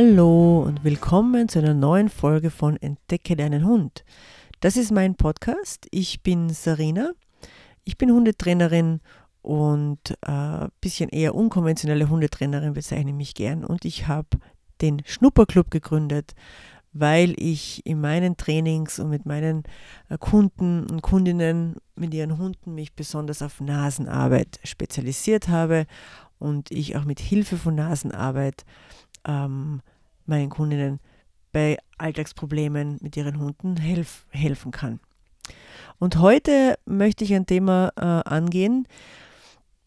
Hallo und willkommen zu einer neuen Folge von Entdecke deinen Hund. Das ist mein Podcast. Ich bin Sarina. Ich bin Hundetrainerin und ein äh, bisschen eher unkonventionelle Hundetrainerin bezeichne mich gern. Und ich habe den Schnupperclub gegründet, weil ich in meinen Trainings und mit meinen äh, Kunden und Kundinnen mit ihren Hunden mich besonders auf Nasenarbeit spezialisiert habe und ich auch mit Hilfe von Nasenarbeit ähm, meinen Kundinnen bei Alltagsproblemen mit ihren Hunden helf helfen kann. Und heute möchte ich ein Thema äh, angehen,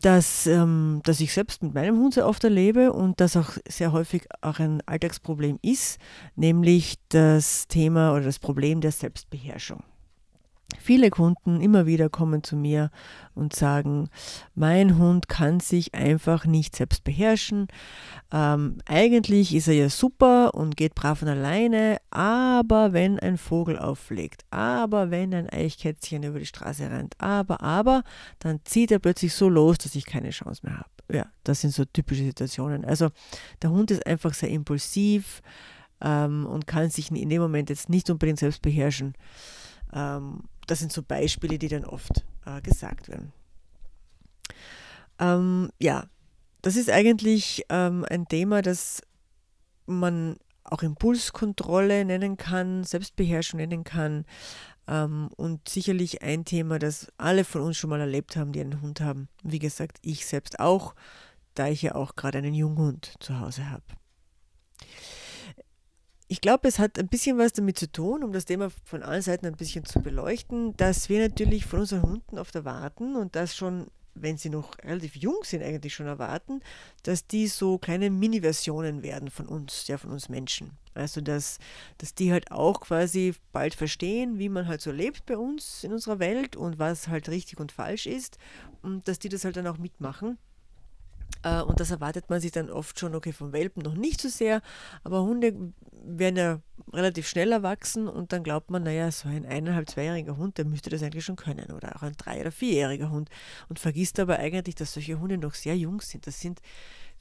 das, ähm, das ich selbst mit meinem Hund sehr oft erlebe und das auch sehr häufig auch ein Alltagsproblem ist, nämlich das Thema oder das Problem der Selbstbeherrschung. Viele Kunden immer wieder kommen zu mir und sagen, mein Hund kann sich einfach nicht selbst beherrschen. Ähm, eigentlich ist er ja super und geht brav von alleine, aber wenn ein Vogel auflegt, aber wenn ein Eichkätzchen über die Straße rennt, aber, aber, dann zieht er plötzlich so los, dass ich keine Chance mehr habe. Ja, das sind so typische Situationen. Also der Hund ist einfach sehr impulsiv ähm, und kann sich in dem Moment jetzt nicht unbedingt selbst beherrschen. Ähm, das sind so Beispiele, die dann oft äh, gesagt werden. Ähm, ja, das ist eigentlich ähm, ein Thema, das man auch Impulskontrolle nennen kann, Selbstbeherrschung nennen kann ähm, und sicherlich ein Thema, das alle von uns schon mal erlebt haben, die einen Hund haben. Wie gesagt, ich selbst auch, da ich ja auch gerade einen Junghund zu Hause habe. Ich glaube, es hat ein bisschen was damit zu tun, um das Thema von allen Seiten ein bisschen zu beleuchten, dass wir natürlich von unseren Hunden oft erwarten und das schon, wenn sie noch relativ jung sind, eigentlich schon erwarten, dass die so kleine Mini-Versionen werden von uns, ja, von uns Menschen. Also, dass, dass die halt auch quasi bald verstehen, wie man halt so lebt bei uns in unserer Welt und was halt richtig und falsch ist und dass die das halt dann auch mitmachen und das erwartet man sich dann oft schon, okay, vom Welpen noch nicht so sehr, aber Hunde werden ja relativ schnell erwachsen und dann glaubt man, naja, so ein eineinhalb, zweijähriger Hund, der müsste das eigentlich schon können oder auch ein drei- oder vierjähriger Hund und vergisst aber eigentlich, dass solche Hunde noch sehr jung sind. Das sind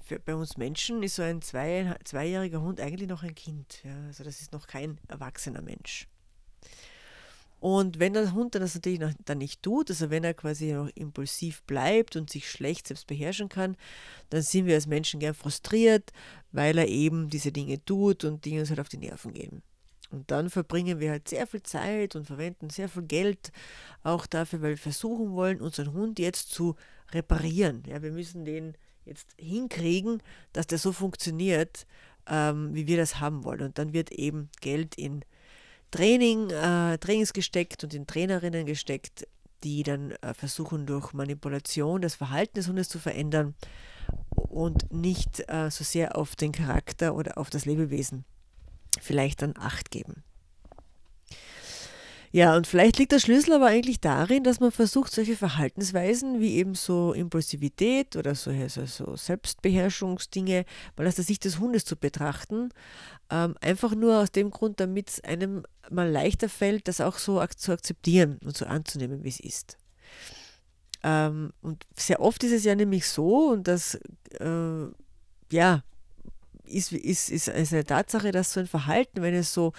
für, bei uns Menschen ist so ein zwei, zweijähriger Hund eigentlich noch ein Kind. Ja? Also das ist noch kein erwachsener Mensch. Und wenn der Hund das natürlich dann nicht tut, also wenn er quasi noch impulsiv bleibt und sich schlecht selbst beherrschen kann, dann sind wir als Menschen gern frustriert, weil er eben diese Dinge tut und die uns halt auf die Nerven gehen. Und dann verbringen wir halt sehr viel Zeit und verwenden sehr viel Geld auch dafür, weil wir versuchen wollen, unseren Hund jetzt zu reparieren. Ja, wir müssen den jetzt hinkriegen, dass der so funktioniert, ähm, wie wir das haben wollen. Und dann wird eben Geld in Training, äh, Trainings gesteckt und in Trainerinnen gesteckt, die dann äh, versuchen durch Manipulation das Verhalten des Hundes zu verändern und nicht äh, so sehr auf den Charakter oder auf das Lebewesen vielleicht dann Acht geben. Ja, und vielleicht liegt der Schlüssel aber eigentlich darin, dass man versucht, solche Verhaltensweisen wie eben so Impulsivität oder so, also so Selbstbeherrschungsdinge mal aus der Sicht des Hundes zu betrachten. Ähm, einfach nur aus dem Grund, damit es einem mal leichter fällt, das auch so ak zu akzeptieren und so anzunehmen, wie es ist. Ähm, und sehr oft ist es ja nämlich so, und das, äh, ja, ist, ist, ist, eine Tatsache, dass so ein Verhalten, wenn es so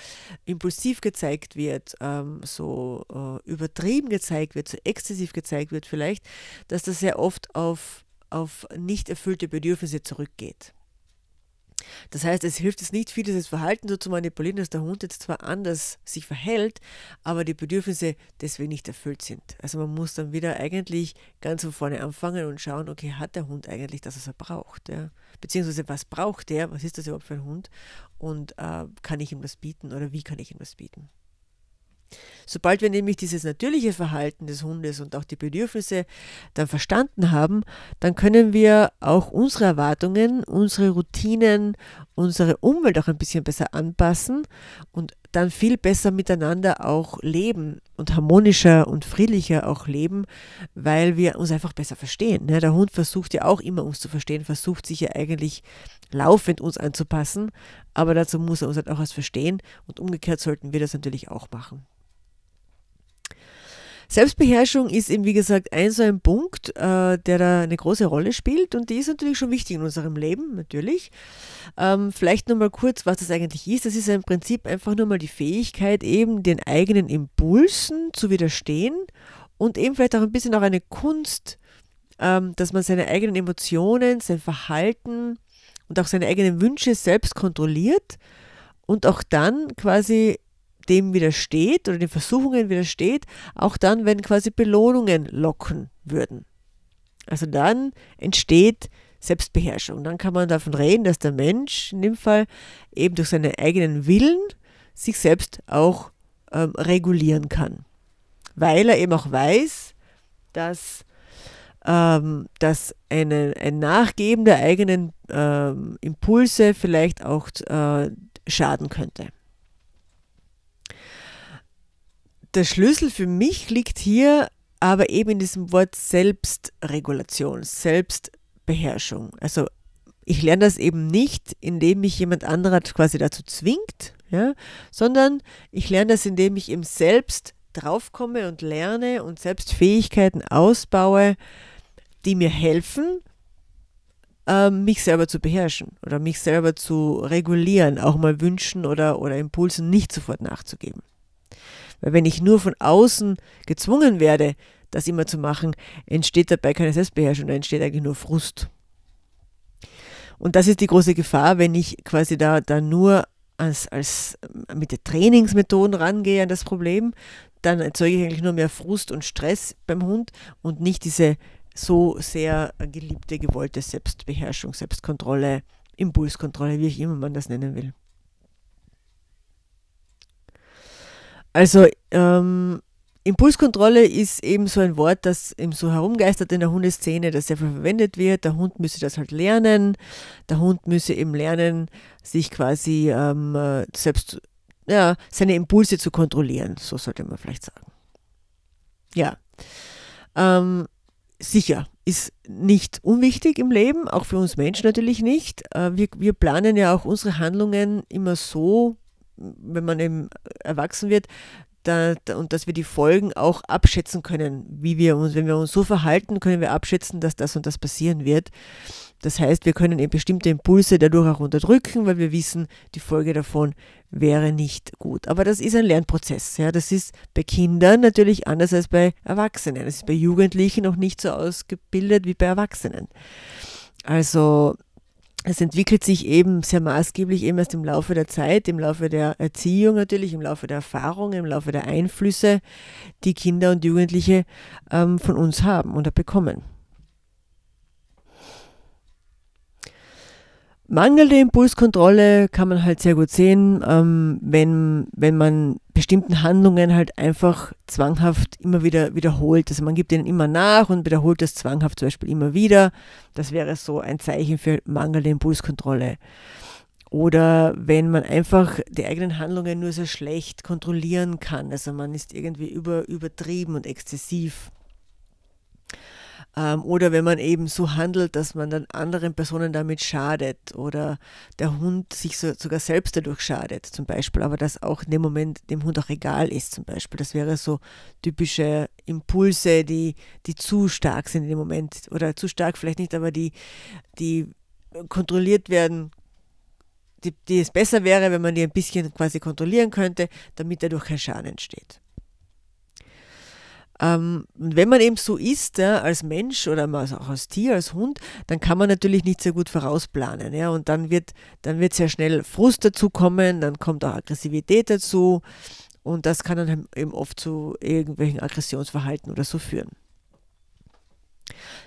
impulsiv gezeigt wird, ähm, so äh, übertrieben gezeigt wird, so exzessiv gezeigt wird vielleicht, dass das sehr oft auf, auf nicht erfüllte Bedürfnisse zurückgeht. Das heißt, es hilft es nicht viel, dieses Verhalten so zu manipulieren, dass der Hund jetzt zwar anders sich verhält, aber die Bedürfnisse deswegen nicht erfüllt sind. Also man muss dann wieder eigentlich ganz von vorne anfangen und schauen, okay, hat der Hund eigentlich das, was er braucht? Ja? Beziehungsweise was braucht der? Was ist das überhaupt für ein Hund? Und äh, kann ich ihm das bieten oder wie kann ich ihm das bieten? Sobald wir nämlich dieses natürliche Verhalten des Hundes und auch die Bedürfnisse dann verstanden haben, dann können wir auch unsere Erwartungen, unsere Routinen, unsere Umwelt auch ein bisschen besser anpassen und dann viel besser miteinander auch leben und harmonischer und friedlicher auch leben, weil wir uns einfach besser verstehen. Ne? Der Hund versucht ja auch immer uns zu verstehen, versucht sich ja eigentlich laufend uns anzupassen, aber dazu muss er uns halt auch was verstehen und umgekehrt sollten wir das natürlich auch machen. Selbstbeherrschung ist eben, wie gesagt, ein so ein Punkt, äh, der da eine große Rolle spielt und die ist natürlich schon wichtig in unserem Leben, natürlich. Ähm, vielleicht nochmal kurz, was das eigentlich ist. Das ist im Prinzip einfach nur mal die Fähigkeit, eben den eigenen Impulsen zu widerstehen und eben vielleicht auch ein bisschen auch eine Kunst, ähm, dass man seine eigenen Emotionen, sein Verhalten und auch seine eigenen Wünsche selbst kontrolliert und auch dann quasi dem widersteht oder den Versuchungen widersteht, auch dann, wenn quasi Belohnungen locken würden. Also dann entsteht Selbstbeherrschung. Dann kann man davon reden, dass der Mensch in dem Fall eben durch seinen eigenen Willen sich selbst auch ähm, regulieren kann. Weil er eben auch weiß, dass, ähm, dass eine, ein Nachgeben der eigenen ähm, Impulse vielleicht auch äh, schaden könnte der Schlüssel für mich liegt hier aber eben in diesem Wort Selbstregulation, Selbstbeherrschung. Also ich lerne das eben nicht, indem mich jemand anderer quasi dazu zwingt, ja, sondern ich lerne das, indem ich eben selbst draufkomme und lerne und selbst Fähigkeiten ausbaue, die mir helfen, ähm, mich selber zu beherrschen oder mich selber zu regulieren, auch mal Wünschen oder, oder Impulsen nicht sofort nachzugeben. Weil wenn ich nur von außen gezwungen werde, das immer zu machen, entsteht dabei keine Selbstbeherrschung, da entsteht eigentlich nur Frust. Und das ist die große Gefahr, wenn ich quasi da, da nur als, als mit den Trainingsmethoden rangehe an das Problem, dann erzeuge ich eigentlich nur mehr Frust und Stress beim Hund und nicht diese so sehr geliebte, gewollte Selbstbeherrschung, Selbstkontrolle, Impulskontrolle, wie ich immer man das nennen will. Also ähm, Impulskontrolle ist eben so ein Wort, das eben so herumgeistert in der Hundeszene, das sehr viel verwendet wird. Der Hund müsse das halt lernen. Der Hund müsse eben lernen, sich quasi ähm, äh, selbst, ja, seine Impulse zu kontrollieren. So sollte man vielleicht sagen. Ja. Ähm, sicher, ist nicht unwichtig im Leben, auch für uns Menschen natürlich nicht. Äh, wir, wir planen ja auch unsere Handlungen immer so, wenn man eben erwachsen wird, da, da, und dass wir die Folgen auch abschätzen können, wie wir uns, wenn wir uns so verhalten, können wir abschätzen, dass das und das passieren wird. Das heißt, wir können eben bestimmte Impulse dadurch auch unterdrücken, weil wir wissen, die Folge davon wäre nicht gut. Aber das ist ein Lernprozess. Ja. Das ist bei Kindern natürlich anders als bei Erwachsenen. Es ist bei Jugendlichen noch nicht so ausgebildet wie bei Erwachsenen. Also es entwickelt sich eben sehr maßgeblich eben erst im Laufe der Zeit, im Laufe der Erziehung natürlich, im Laufe der Erfahrung, im Laufe der Einflüsse, die Kinder und Jugendliche ähm, von uns haben oder bekommen. Mangelnde Impulskontrolle kann man halt sehr gut sehen, ähm, wenn, wenn man bestimmten Handlungen halt einfach zwanghaft immer wieder wiederholt. Also man gibt ihnen immer nach und wiederholt das zwanghaft zum Beispiel immer wieder. Das wäre so ein Zeichen für mangelnde Impulskontrolle. Oder wenn man einfach die eigenen Handlungen nur sehr schlecht kontrollieren kann. Also man ist irgendwie über, übertrieben und exzessiv. Ähm, oder wenn man eben so handelt, dass man dann anderen Personen damit schadet oder der Hund sich so, sogar selbst dadurch schadet zum Beispiel, aber das auch in dem Moment dem Hund auch egal ist zum Beispiel. Das wäre so typische Impulse, die, die zu stark sind in dem Moment oder zu stark vielleicht nicht, aber die, die kontrolliert werden die, die es besser wäre, wenn man die ein bisschen quasi kontrollieren könnte, damit dadurch kein Schaden entsteht. Ähm, wenn man eben so ist, ja, als Mensch oder auch als Tier, als Hund, dann kann man natürlich nicht sehr gut vorausplanen. Ja, und dann wird, dann wird sehr schnell Frust dazu kommen, dann kommt auch Aggressivität dazu und das kann dann eben oft zu irgendwelchen Aggressionsverhalten oder so führen.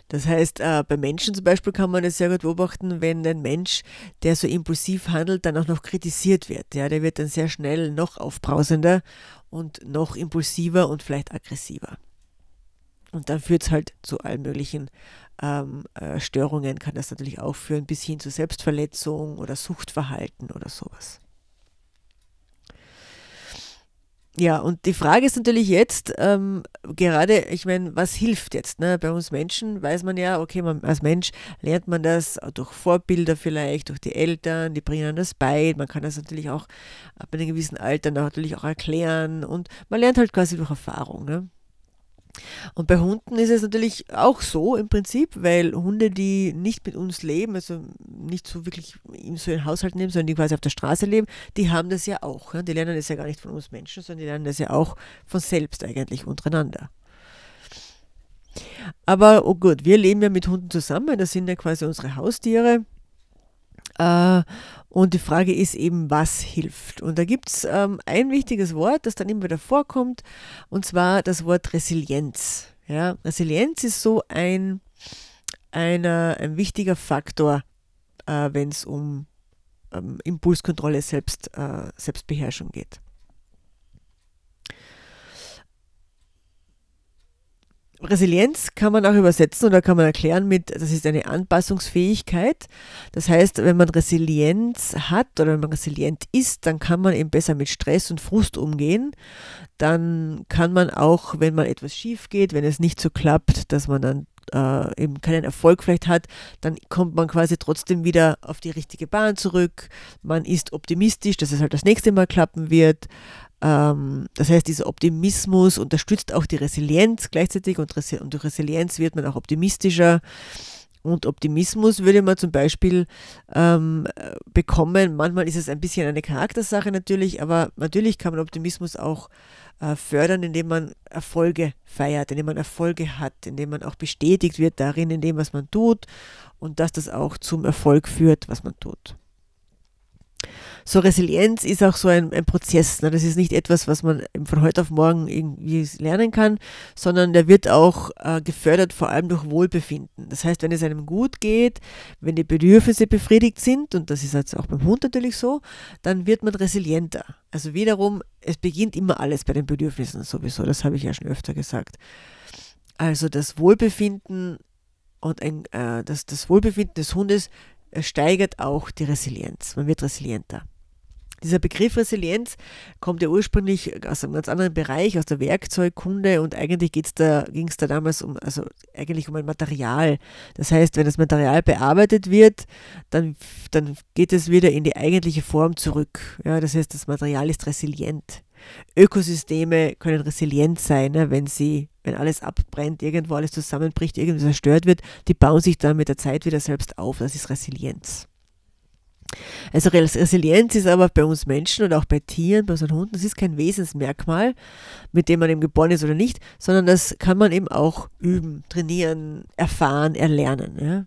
Das heißt, äh, bei Menschen zum Beispiel kann man es sehr gut beobachten, wenn ein Mensch, der so impulsiv handelt, dann auch noch kritisiert wird. Ja, der wird dann sehr schnell noch aufbrausender und noch impulsiver und vielleicht aggressiver. Und dann führt es halt zu allen möglichen ähm, äh, Störungen, kann das natürlich auch führen, bis hin zu Selbstverletzung oder Suchtverhalten oder sowas. Ja, und die Frage ist natürlich jetzt, ähm, gerade, ich meine, was hilft jetzt? Ne? Bei uns Menschen weiß man ja, okay, man, als Mensch lernt man das durch Vorbilder vielleicht, durch die Eltern, die bringen das bei. Man kann das natürlich auch ab einem gewissen Alter natürlich auch erklären und man lernt halt quasi durch Erfahrung. Ne? Und bei Hunden ist es natürlich auch so im Prinzip, weil Hunde, die nicht mit uns leben, also nicht so wirklich in so einen Haushalt nehmen, sondern die quasi auf der Straße leben, die haben das ja auch. Ja? Die lernen das ja gar nicht von uns Menschen, sondern die lernen das ja auch von selbst eigentlich untereinander. Aber oh gut, wir leben ja mit Hunden zusammen, das sind ja quasi unsere Haustiere. Äh, und die Frage ist eben, was hilft? Und da gibt es ähm, ein wichtiges Wort, das dann immer wieder vorkommt, und zwar das Wort Resilienz. Ja, Resilienz ist so ein, einer, ein wichtiger Faktor, äh, wenn es um ähm, Impulskontrolle, Selbst, äh, Selbstbeherrschung geht. Resilienz kann man auch übersetzen oder kann man erklären mit, das ist eine Anpassungsfähigkeit. Das heißt, wenn man Resilienz hat oder wenn man resilient ist, dann kann man eben besser mit Stress und Frust umgehen. Dann kann man auch, wenn mal etwas schief geht, wenn es nicht so klappt, dass man dann äh, eben keinen Erfolg vielleicht hat, dann kommt man quasi trotzdem wieder auf die richtige Bahn zurück. Man ist optimistisch, dass es halt das nächste Mal klappen wird. Ähm, das heißt, dieser Optimismus unterstützt auch die Resilienz gleichzeitig und, durch Resilienz wird man auch optimistischer. Und Optimismus würde man zum Beispiel ähm, bekommen. Manchmal ist es ein bisschen eine Charaktersache natürlich, aber natürlich kann man Optimismus auch äh, fördern, indem man Erfolge feiert, indem man Erfolge hat, indem man auch bestätigt wird darin, in dem, was man tut und dass das auch zum Erfolg führt, was man tut so Resilienz ist auch so ein, ein Prozess. Ne? Das ist nicht etwas, was man von heute auf morgen irgendwie lernen kann, sondern der wird auch äh, gefördert, vor allem durch Wohlbefinden. Das heißt, wenn es einem gut geht, wenn die Bedürfnisse befriedigt sind, und das ist jetzt auch beim Hund natürlich so, dann wird man resilienter. Also wiederum, es beginnt immer alles bei den Bedürfnissen sowieso, das habe ich ja schon öfter gesagt. Also das Wohlbefinden und ein, äh, das, das Wohlbefinden des Hundes steigert auch die Resilienz. Man wird resilienter. Dieser Begriff Resilienz kommt ja ursprünglich aus einem ganz anderen Bereich, aus der Werkzeugkunde und eigentlich da, ging es da damals um, also eigentlich um ein Material. Das heißt, wenn das Material bearbeitet wird, dann, dann geht es wieder in die eigentliche Form zurück. Ja, das heißt, das Material ist resilient. Ökosysteme können resilient sein, ne, wenn sie, wenn alles abbrennt, irgendwo alles zusammenbricht, irgendwas zerstört wird, die bauen sich dann mit der Zeit wieder selbst auf. Das ist Resilienz. Also Resilienz ist aber bei uns Menschen und auch bei Tieren, bei unseren Hunden, das ist kein Wesensmerkmal, mit dem man eben geboren ist oder nicht, sondern das kann man eben auch üben, trainieren, erfahren, erlernen. Ja?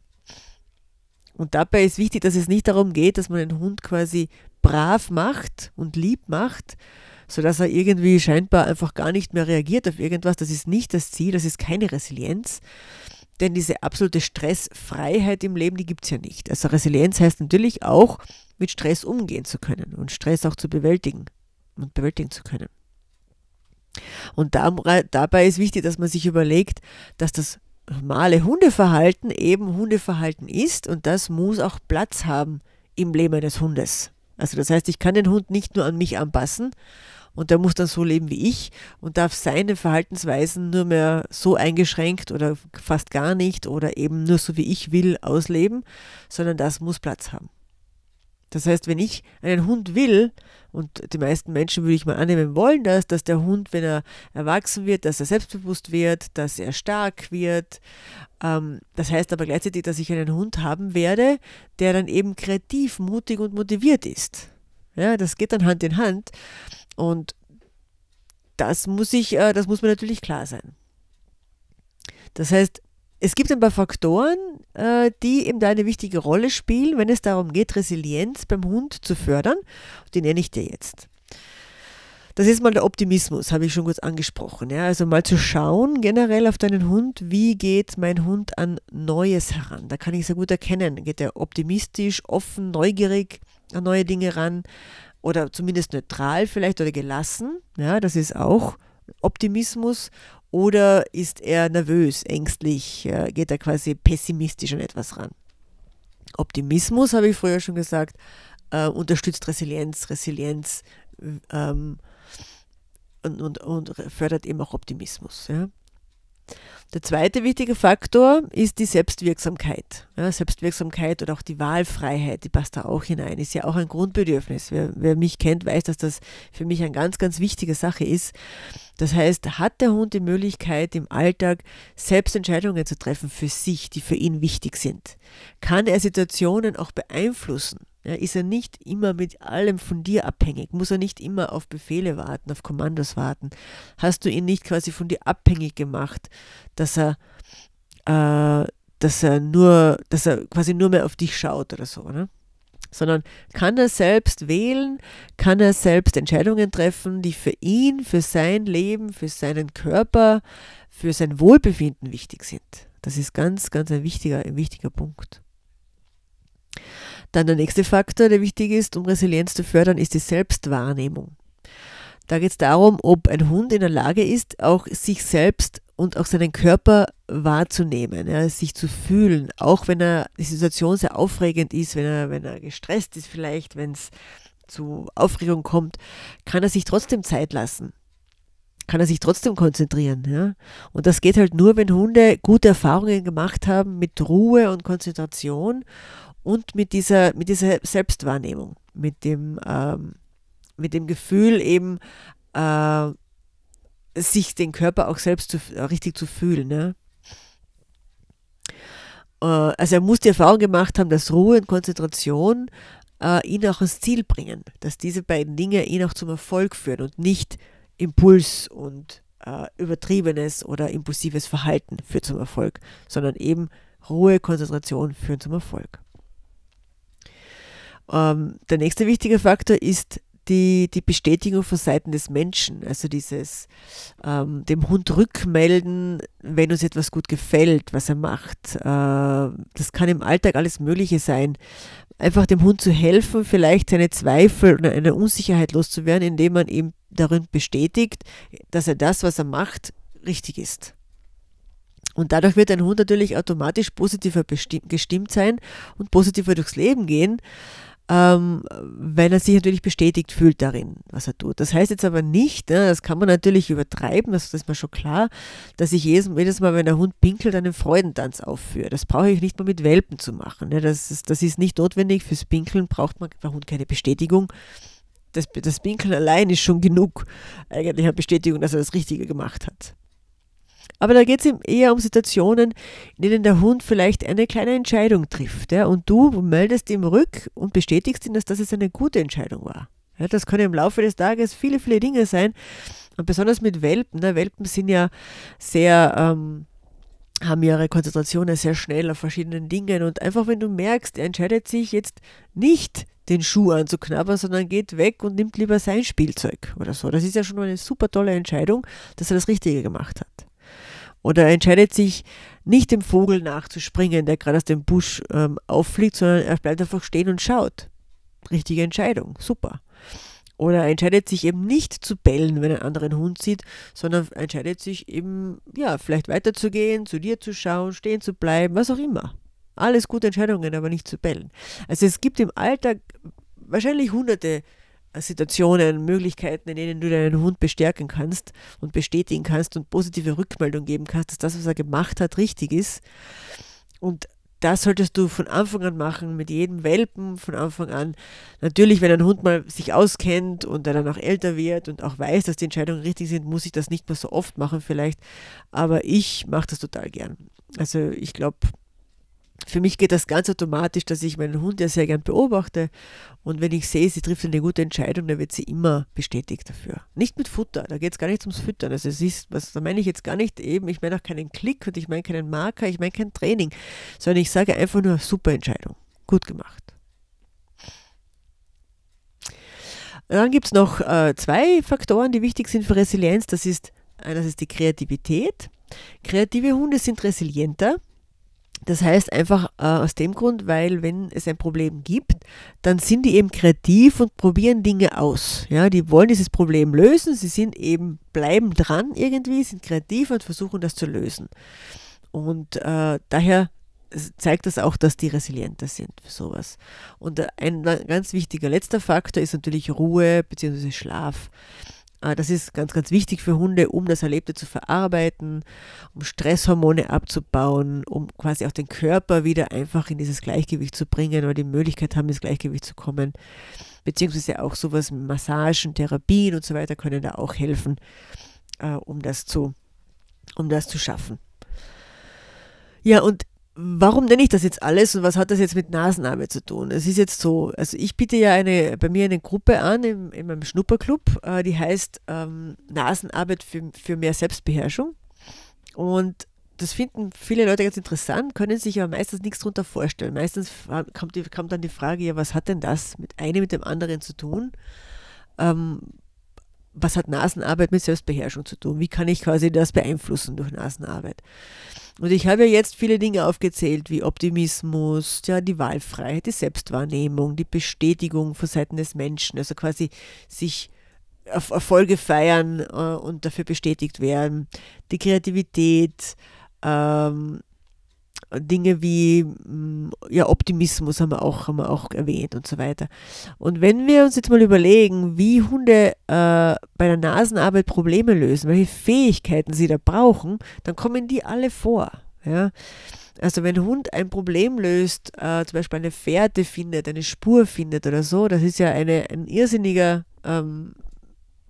Und dabei ist wichtig, dass es nicht darum geht, dass man den Hund quasi brav macht und lieb macht, sodass er irgendwie scheinbar einfach gar nicht mehr reagiert auf irgendwas. Das ist nicht das Ziel, das ist keine Resilienz, denn diese absolute Stressfreiheit im Leben, die gibt es ja nicht. Also Resilienz heißt natürlich auch, mit Stress umgehen zu können und Stress auch zu bewältigen und bewältigen zu können. Und da, dabei ist wichtig, dass man sich überlegt, dass das normale Hundeverhalten eben Hundeverhalten ist und das muss auch Platz haben im Leben eines Hundes. Also das heißt, ich kann den Hund nicht nur an mich anpassen und der muss dann so leben wie ich und darf seine Verhaltensweisen nur mehr so eingeschränkt oder fast gar nicht oder eben nur so wie ich will ausleben, sondern das muss Platz haben. Das heißt, wenn ich einen Hund will, und die meisten Menschen würde ich mal annehmen wollen das, dass der Hund, wenn er erwachsen wird, dass er selbstbewusst wird, dass er stark wird. Ähm, das heißt aber gleichzeitig, dass ich einen Hund haben werde, der dann eben kreativ, mutig und motiviert ist. Ja, das geht dann Hand in Hand. Und das muss ich, äh, das muss mir natürlich klar sein. Das heißt, es gibt ein paar Faktoren, äh, die eben da eine wichtige Rolle spielen, wenn es darum geht, Resilienz beim Hund zu fördern. Die nenne ich dir jetzt. Das ist mal der Optimismus, habe ich schon kurz angesprochen. Ja? Also mal zu schauen generell auf deinen Hund, wie geht mein Hund an Neues heran. Da kann ich sehr gut erkennen, geht er optimistisch, offen, neugierig an neue Dinge ran oder zumindest neutral vielleicht oder gelassen. Ja, das ist auch Optimismus. Oder ist er nervös, ängstlich, geht er quasi pessimistisch an etwas ran? Optimismus, habe ich früher schon gesagt, äh, unterstützt Resilienz, Resilienz ähm, und, und, und, fördert eben auch Optimismus. Ja? Der zweite wichtige Faktor ist die Selbstwirksamkeit. Ja, Selbstwirksamkeit oder auch die Wahlfreiheit, die passt da auch hinein, ist ja auch ein Grundbedürfnis. Wer, wer mich kennt, weiß, dass das für mich eine ganz, ganz wichtige Sache ist. Das heißt, hat der Hund die Möglichkeit, im Alltag selbst Entscheidungen zu treffen für sich, die für ihn wichtig sind? Kann er Situationen auch beeinflussen? Ja, ist er nicht immer mit allem von dir abhängig? Muss er nicht immer auf Befehle warten, auf Kommandos warten? Hast du ihn nicht quasi von dir abhängig gemacht, dass er, äh, dass er nur, dass er quasi nur mehr auf dich schaut oder so, ne? Sondern kann er selbst wählen, kann er selbst Entscheidungen treffen, die für ihn, für sein Leben, für seinen Körper, für sein Wohlbefinden wichtig sind. Das ist ganz, ganz ein wichtiger, ein wichtiger Punkt. Dann der nächste Faktor, der wichtig ist, um Resilienz zu fördern, ist die Selbstwahrnehmung. Da geht es darum, ob ein Hund in der Lage ist, auch sich selbst und auch seinen Körper wahrzunehmen, ja, sich zu fühlen, auch wenn er die Situation sehr aufregend ist, wenn er, wenn er gestresst ist vielleicht, wenn es zu Aufregung kommt, kann er sich trotzdem Zeit lassen. Kann er sich trotzdem konzentrieren. Ja? Und das geht halt nur, wenn Hunde gute Erfahrungen gemacht haben mit Ruhe und Konzentration und mit dieser, mit dieser Selbstwahrnehmung, mit dem, ähm, mit dem Gefühl eben, äh, sich den Körper auch selbst zu, äh, richtig zu fühlen. Ne? Äh, also er muss die Erfahrung gemacht haben, dass Ruhe und Konzentration äh, ihn auch ans Ziel bringen, dass diese beiden Dinge ihn auch zum Erfolg führen und nicht Impuls und äh, übertriebenes oder impulsives Verhalten führt zum Erfolg, sondern eben Ruhe, Konzentration führen zum Erfolg. Ähm, der nächste wichtige Faktor ist die, die Bestätigung von Seiten des Menschen, also dieses ähm, dem Hund rückmelden, wenn uns etwas gut gefällt, was er macht. Äh, das kann im Alltag alles Mögliche sein. Einfach dem Hund zu helfen, vielleicht seine Zweifel oder eine Unsicherheit loszuwerden, indem man ihm darin bestätigt, dass er das, was er macht, richtig ist. Und dadurch wird ein Hund natürlich automatisch positiver gestimmt sein und positiver durchs Leben gehen, ähm, weil er sich natürlich bestätigt fühlt darin, was er tut. Das heißt jetzt aber nicht, ne, das kann man natürlich übertreiben, das, ist mir schon klar, dass ich jedes, jedes Mal, wenn der Hund pinkelt, einen Freudentanz aufführe. Das brauche ich nicht mal mit Welpen zu machen. Ne. Das, ist, das ist nicht notwendig. Fürs Pinkeln braucht man beim Hund keine Bestätigung. Das, das Pinkeln allein ist schon genug, eigentlich eine Bestätigung, dass er das Richtige gemacht hat. Aber da geht es ihm eher um Situationen, in denen der Hund vielleicht eine kleine Entscheidung trifft. Ja, und du meldest ihm rück und bestätigst ihm, dass das jetzt eine gute Entscheidung war. Ja, das können im Laufe des Tages viele, viele Dinge sein. Und besonders mit Welpen. Ne? Welpen sind ja sehr, ähm, haben ihre Konzentration sehr schnell auf verschiedenen Dingen. Und einfach, wenn du merkst, er entscheidet sich jetzt nicht den Schuh anzuknabbern, sondern geht weg und nimmt lieber sein Spielzeug oder so. Das ist ja schon eine super tolle Entscheidung, dass er das Richtige gemacht hat. Oder er entscheidet sich nicht dem Vogel nachzuspringen, der gerade aus dem Busch ähm, auffliegt, sondern er bleibt einfach stehen und schaut. Richtige Entscheidung, super. Oder er entscheidet sich eben nicht zu bellen, wenn er einen anderen Hund sieht, sondern entscheidet sich eben, ja, vielleicht weiterzugehen, zu dir zu schauen, stehen zu bleiben, was auch immer. Alles gute Entscheidungen, aber nicht zu bellen. Also es gibt im Alltag wahrscheinlich hunderte Situationen, Möglichkeiten, in denen du deinen Hund bestärken kannst und bestätigen kannst und positive Rückmeldung geben kannst, dass das, was er gemacht hat, richtig ist. Und das solltest du von Anfang an machen, mit jedem Welpen von Anfang an. Natürlich, wenn ein Hund mal sich auskennt und er dann auch älter wird und auch weiß, dass die Entscheidungen richtig sind, muss ich das nicht mehr so oft machen vielleicht. Aber ich mache das total gern. Also ich glaube, für mich geht das ganz automatisch, dass ich meinen Hund ja sehr gern beobachte und wenn ich sehe, sie trifft eine gute Entscheidung, dann wird sie immer bestätigt dafür. Nicht mit Futter, da geht es gar nicht ums Füttern. Also es ist, was da meine ich jetzt gar nicht eben, ich meine auch keinen Klick und ich meine keinen Marker, ich meine kein Training, sondern ich sage einfach nur super Entscheidung. Gut gemacht. Dann gibt es noch äh, zwei Faktoren, die wichtig sind für Resilienz. Das ist einerseits die Kreativität. Kreative Hunde sind resilienter das heißt einfach äh, aus dem Grund, weil wenn es ein Problem gibt, dann sind die eben kreativ und probieren Dinge aus. Ja, die wollen dieses Problem lösen, sie sind eben, bleiben dran irgendwie, sind kreativ und versuchen das zu lösen. Und äh, daher zeigt das auch, dass die resilienter sind für sowas. Und ein ganz wichtiger letzter Faktor ist natürlich Ruhe bzw. Schlaf. Äh, das ist ganz, ganz wichtig für Hunde, um das Erlebte zu verarbeiten, um Stresshormone abzubauen, um quasi auch den Körper wieder einfach in dieses Gleichgewicht zu bringen oder die Möglichkeit haben, ins Gleichgewicht zu kommen. Beziehungsweise auch sowas, Massagen, Therapien und so weiter können da auch helfen, äh, um, das zu, um das zu schaffen. Ja, und warum nenne ich das jetzt alles und was hat das jetzt mit Nasenarbe zu tun? Es ist jetzt so, also ich biete ja eine, bei mir eine Gruppe an in, in meinem Schnupperclub, äh, die heißt ähm, Nasenarbeit für, für mehr Selbstbeherrschung. Und das finden viele Leute ganz interessant, können sich aber meistens nichts darunter vorstellen. Meistens kommt, die, kommt dann die Frage, ja, was hat denn das mit einem mit dem anderen zu tun? Ähm, was hat Nasenarbeit mit Selbstbeherrschung zu tun? Wie kann ich quasi das beeinflussen durch Nasenarbeit? Und ich habe ja jetzt viele Dinge aufgezählt, wie Optimismus, ja, die Wahlfreiheit, die Selbstwahrnehmung, die Bestätigung von Seiten des Menschen, also quasi sich Erfolge feiern äh, und dafür bestätigt werden, die Kreativität, ähm, Dinge wie mm, ja, Optimismus haben wir, auch, haben wir auch erwähnt und so weiter. Und wenn wir uns jetzt mal überlegen, wie Hunde äh, bei der Nasenarbeit Probleme lösen, welche Fähigkeiten sie da brauchen, dann kommen die alle vor. Ja? Also wenn ein Hund ein Problem löst, äh, zum Beispiel eine Fährte findet, eine Spur findet oder so, das ist ja eine, ein irrsinniger ähm,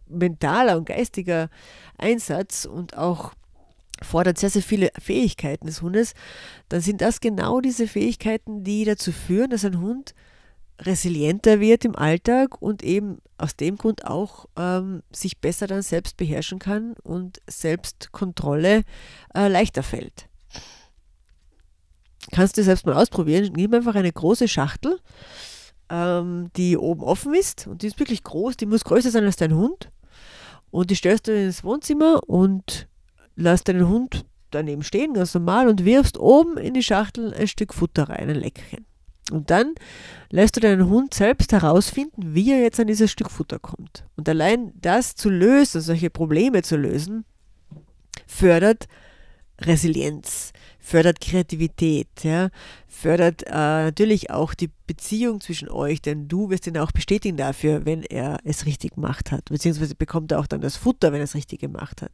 mentaler und geistiger Einsatz und auch fordert sehr, sehr viele Fähigkeiten des Hundes, dann sind das genau diese Fähigkeiten, die dazu führen, dass ein Hund resilienter wird im Alltag und eben aus dem Grund auch ähm, sich besser dann selbst beherrschen kann und Selbstkontrolle äh, leichter fällt. Kannst du selbst mal ausprobieren. Nimm einfach eine große Schachtel, ähm, die oben offen ist und die ist wirklich groß, die muss größer sein als dein Hund. Und die stellst du ins Wohnzimmer und lass deinen Hund daneben stehen, ganz normal, und wirfst oben in die Schachtel ein Stück Futter rein, ein Leckerchen. Und dann lässt du deinen Hund selbst herausfinden, wie er jetzt an dieses Stück Futter kommt. Und allein das zu lösen, solche Probleme zu lösen, fördert Resilienz, fördert Kreativität, ja, fördert äh, natürlich auch die Beziehung zwischen euch, denn du wirst ihn auch bestätigen dafür, wenn er es richtig gemacht hat, beziehungsweise bekommt er auch dann das Futter, wenn er es richtig gemacht hat.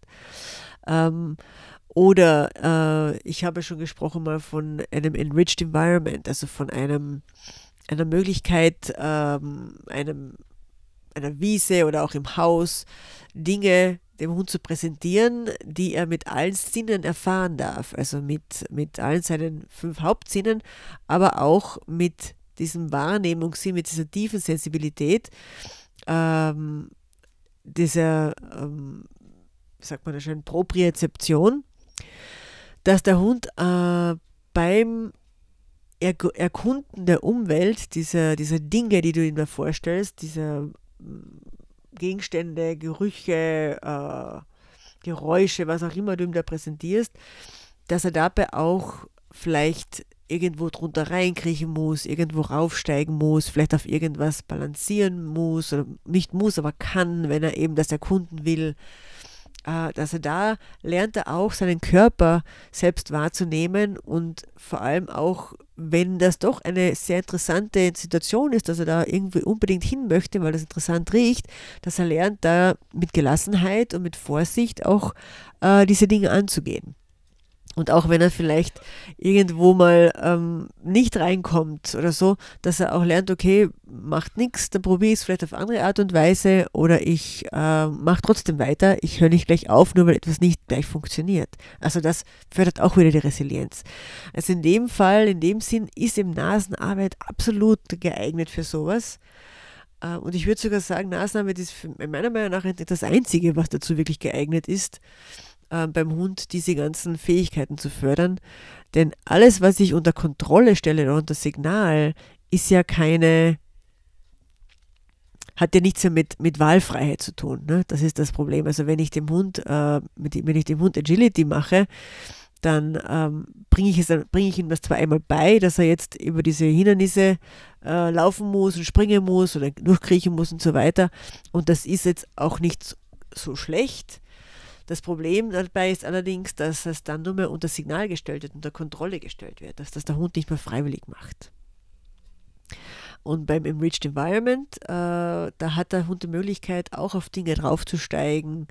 Ähm, oder äh, ich habe schon gesprochen mal von einem enriched environment, also von einem, einer Möglichkeit, ähm, einem, einer Wiese oder auch im Haus Dinge dem Hund zu präsentieren, die er mit allen Sinnen erfahren darf. Also mit, mit allen seinen fünf Hauptsinnen, aber auch mit diesem Wahrnehmungssinn, mit dieser tiefen Sensibilität, ähm, dieser ähm, sagt man da schon, Propriozeption, dass der Hund äh, beim Erkunden der Umwelt, dieser, dieser Dinge, die du ihm da vorstellst, dieser mm, Gegenstände, Gerüche, äh, Geräusche, was auch immer du ihm da präsentierst, dass er dabei auch vielleicht irgendwo drunter reinkriechen muss, irgendwo raufsteigen muss, vielleicht auf irgendwas balancieren muss oder nicht muss, aber kann, wenn er eben das erkunden will dass er da lernt er auch seinen Körper selbst wahrzunehmen und vor allem auch, wenn das doch eine sehr interessante Situation ist, dass er da irgendwie unbedingt hin möchte, weil das interessant riecht, dass er lernt, da mit Gelassenheit und mit Vorsicht auch äh, diese Dinge anzugehen. Und auch wenn er vielleicht irgendwo mal ähm, nicht reinkommt oder so, dass er auch lernt, okay, macht nichts, dann probiere ich es vielleicht auf andere Art und Weise oder ich äh, mache trotzdem weiter, ich höre nicht gleich auf, nur weil etwas nicht gleich funktioniert. Also das fördert auch wieder die Resilienz. Also in dem Fall, in dem Sinn, ist eben Nasenarbeit absolut geeignet für sowas. Äh, und ich würde sogar sagen, Nasenarbeit ist meiner Meinung nach das Einzige, was dazu wirklich geeignet ist äh, beim Hund diese ganzen Fähigkeiten zu fördern. Denn alles, was ich unter Kontrolle stelle oder unter Signal, ist ja keine, hat ja nichts mehr mit, mit Wahlfreiheit zu tun. Ne? Das ist das Problem. Also wenn ich dem Hund, äh, mit, wenn ich dem Hund Agility mache, dann ähm, bringe ich, bring ich ihm das zwar einmal bei, dass er jetzt über diese Hindernisse äh, laufen muss und springen muss oder durchkriechen muss und so weiter. Und das ist jetzt auch nicht so schlecht. Das Problem dabei ist allerdings, dass es dann nur mehr unter Signal gestellt wird, unter Kontrolle gestellt wird, dass das der Hund nicht mehr freiwillig macht. Und beim Enriched Environment, äh, da, hat der Hund die Möglichkeit, auch auf Dinge draufzusteigen,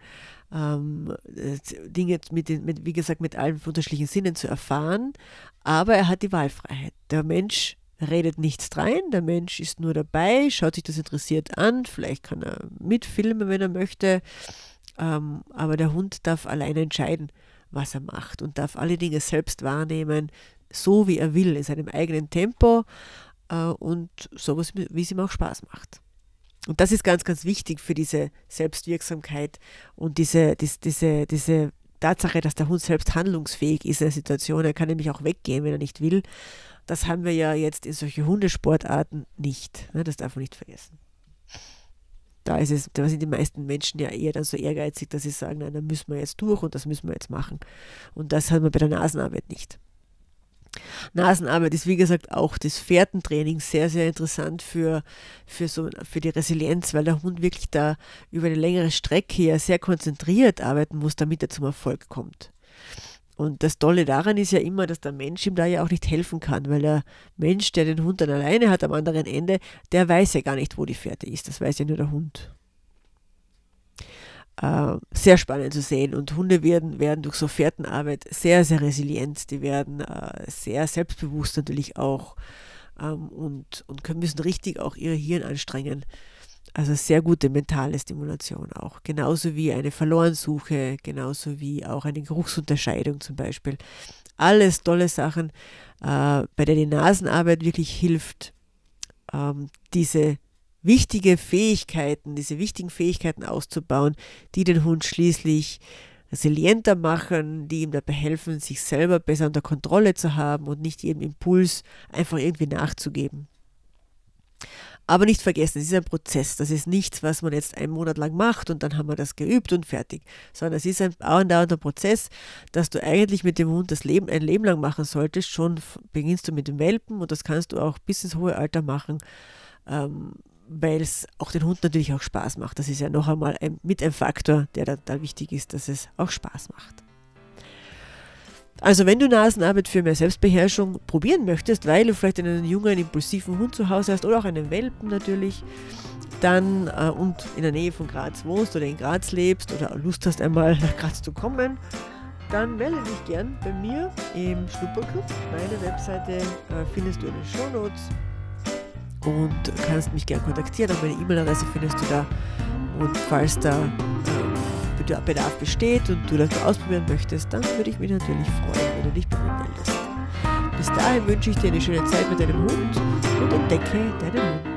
ähm, äh, Dinge mit, den, mit, wie gesagt, mit allen unterschiedlichen Sinnen zu erfahren, aber er hat die Wahlfreiheit. Der Mensch redet nichts rein, der Mensch ist nur dabei, schaut sich das interessiert an, vielleicht kann er mitfilmen, wenn er möchte, ähm, aber der Hund darf alleine entscheiden, was er macht und darf alle Dinge selbst wahrnehmen, so wie er will, in seinem eigenen Tempo äh, und so, wie es ihm auch Spaß macht. Und das ist ganz, ganz wichtig für diese Selbstwirksamkeit und diese, diese, diese, diese Tatsache, dass der Hund selbst handlungsfähig ist in der Situation. Er kann nämlich auch weggehen, wenn er nicht will. Das haben wir ja jetzt in solchen Hundesportarten nicht. Ne? Das darf man nicht vergessen. Da, ist es, da sind die meisten Menschen ja eher dann so ehrgeizig, dass sie sagen, nein, da müssen wir jetzt durch und das müssen wir jetzt machen. Und das haben wir bei der Nasenarbeit nicht. Nasenarbeit ist wie gesagt auch das Fährtentraining sehr, sehr interessant für, für, so, für die Resilienz, weil der Hund wirklich da über eine längere Strecke ja sehr konzentriert arbeiten muss, damit er zum Erfolg kommt. Und das Tolle daran ist ja immer, dass der Mensch ihm da ja auch nicht helfen kann, weil der Mensch, der den Hund dann alleine hat am anderen Ende, der weiß ja gar nicht, wo die Fährte ist. Das weiß ja nur der Hund äh, sehr spannend zu sehen. Und Hunde werden, werden durch so Fährtenarbeit sehr, sehr resilient. Die werden äh, sehr selbstbewusst natürlich auch ähm, und, und können, müssen richtig auch ihr Hirn anstrengen. Also sehr gute mentale Stimulation auch. Genauso wie eine Verlorensuche, genauso wie auch eine Geruchsunterscheidung zum Beispiel. Alles tolle Sachen, äh, bei der die Nasenarbeit wirklich hilft, ähm, diese wichtige Fähigkeiten, diese wichtigen Fähigkeiten auszubauen, die den Hund schließlich resilienter machen, die ihm dabei helfen, sich selber besser unter Kontrolle zu haben und nicht jedem Impuls einfach irgendwie nachzugeben. Aber nicht vergessen, es ist ein Prozess. Das ist nichts, was man jetzt einen Monat lang macht und dann haben wir das geübt und fertig. Sondern es ist ein andauernder Prozess, dass du eigentlich mit dem Hund das Leben ein Leben lang machen solltest. Schon beginnst du mit dem Welpen und das kannst du auch bis ins hohe Alter machen. Ähm, weil es auch den Hund natürlich auch Spaß macht. Das ist ja noch einmal ein, mit ein Faktor, der da, da wichtig ist, dass es auch Spaß macht. Also wenn du Nasenarbeit für mehr Selbstbeherrschung probieren möchtest, weil du vielleicht einen jungen, impulsiven Hund zu Hause hast oder auch einen Welpen natürlich, dann äh, und in der Nähe von Graz wohnst oder in Graz lebst oder Lust hast einmal nach Graz zu kommen, dann melde dich gern bei mir im Schnupperclub. Meine Webseite äh, findest du in den Show Notes und kannst mich gerne kontaktieren. Auch meine E-Mail-Adresse findest du da. Und falls da äh, Bedarf besteht und du das ausprobieren möchtest, dann würde ich mich natürlich freuen, wenn du dich bei mir meldest. Bis dahin wünsche ich dir eine schöne Zeit mit deinem Hund und entdecke deinen Hund.